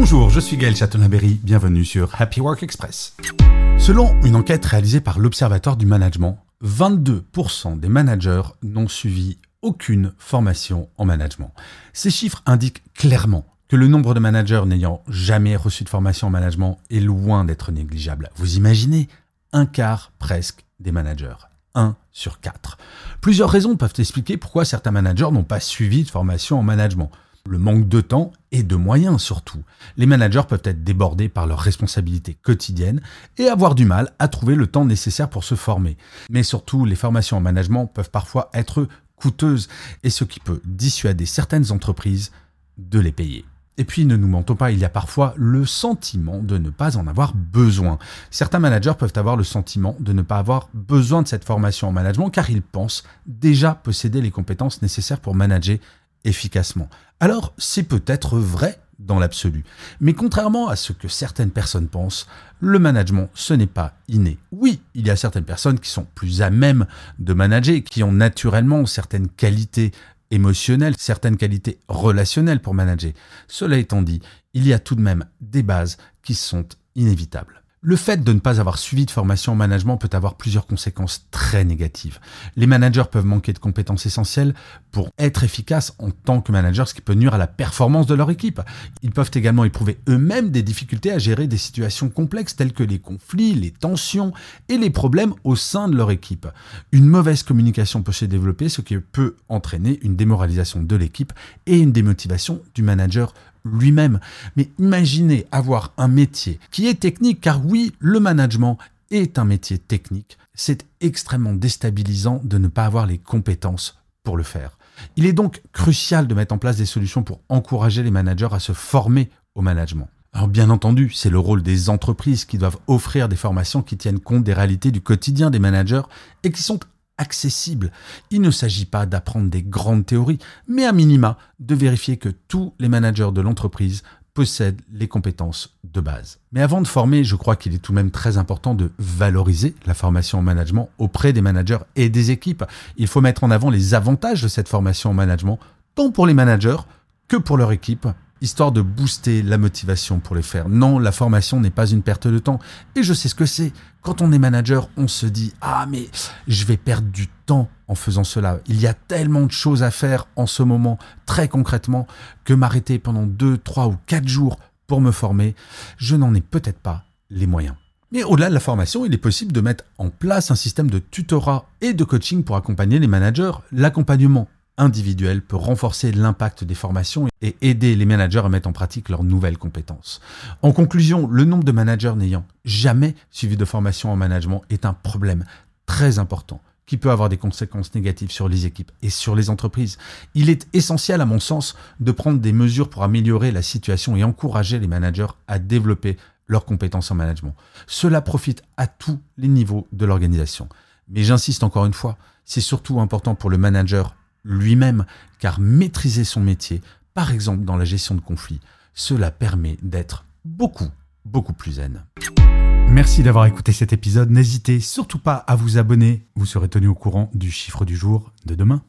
Bonjour, je suis Gaël Chatonaberry, bienvenue sur Happy Work Express. Selon une enquête réalisée par l'Observatoire du Management, 22% des managers n'ont suivi aucune formation en management. Ces chiffres indiquent clairement que le nombre de managers n'ayant jamais reçu de formation en management est loin d'être négligeable. Vous imaginez un quart presque des managers. 1 sur 4. Plusieurs raisons peuvent expliquer pourquoi certains managers n'ont pas suivi de formation en management. Le manque de temps et de moyens surtout. Les managers peuvent être débordés par leurs responsabilités quotidiennes et avoir du mal à trouver le temps nécessaire pour se former. Mais surtout, les formations en management peuvent parfois être coûteuses et ce qui peut dissuader certaines entreprises de les payer. Et puis, ne nous mentons pas, il y a parfois le sentiment de ne pas en avoir besoin. Certains managers peuvent avoir le sentiment de ne pas avoir besoin de cette formation en management car ils pensent déjà posséder les compétences nécessaires pour manager efficacement. Alors, c'est peut-être vrai dans l'absolu. Mais contrairement à ce que certaines personnes pensent, le management, ce n'est pas inné. Oui, il y a certaines personnes qui sont plus à même de manager, qui ont naturellement certaines qualités émotionnelles, certaines qualités relationnelles pour manager. Cela étant dit, il y a tout de même des bases qui sont inévitables. Le fait de ne pas avoir suivi de formation en management peut avoir plusieurs conséquences très négatives. Les managers peuvent manquer de compétences essentielles pour être efficaces en tant que managers, ce qui peut nuire à la performance de leur équipe. Ils peuvent également éprouver eux-mêmes des difficultés à gérer des situations complexes telles que les conflits, les tensions et les problèmes au sein de leur équipe. Une mauvaise communication peut se développer, ce qui peut entraîner une démoralisation de l'équipe et une démotivation du manager lui-même. Mais imaginez avoir un métier qui est technique, car oui, le management est un métier technique. C'est extrêmement déstabilisant de ne pas avoir les compétences pour le faire. Il est donc crucial de mettre en place des solutions pour encourager les managers à se former au management. Alors bien entendu, c'est le rôle des entreprises qui doivent offrir des formations qui tiennent compte des réalités du quotidien des managers et qui sont accessible. Il ne s'agit pas d'apprendre des grandes théories, mais à minima de vérifier que tous les managers de l'entreprise possèdent les compétences de base. Mais avant de former, je crois qu'il est tout de même très important de valoriser la formation en management auprès des managers et des équipes. Il faut mettre en avant les avantages de cette formation en management, tant pour les managers que pour leur équipe histoire de booster la motivation pour les faire. Non, la formation n'est pas une perte de temps. Et je sais ce que c'est. Quand on est manager, on se dit Ah, mais je vais perdre du temps en faisant cela. Il y a tellement de choses à faire en ce moment, très concrètement, que m'arrêter pendant 2, 3 ou 4 jours pour me former, je n'en ai peut-être pas les moyens. Mais au-delà de la formation, il est possible de mettre en place un système de tutorat et de coaching pour accompagner les managers. L'accompagnement individuel peut renforcer l'impact des formations et aider les managers à mettre en pratique leurs nouvelles compétences. En conclusion, le nombre de managers n'ayant jamais suivi de formation en management est un problème très important qui peut avoir des conséquences négatives sur les équipes et sur les entreprises. Il est essentiel, à mon sens, de prendre des mesures pour améliorer la situation et encourager les managers à développer leurs compétences en management. Cela profite à tous les niveaux de l'organisation. Mais j'insiste encore une fois, c'est surtout important pour le manager lui-même, car maîtriser son métier, par exemple dans la gestion de conflits, cela permet d'être beaucoup, beaucoup plus zen. Merci d'avoir écouté cet épisode. N'hésitez surtout pas à vous abonner. Vous serez tenu au courant du chiffre du jour de demain.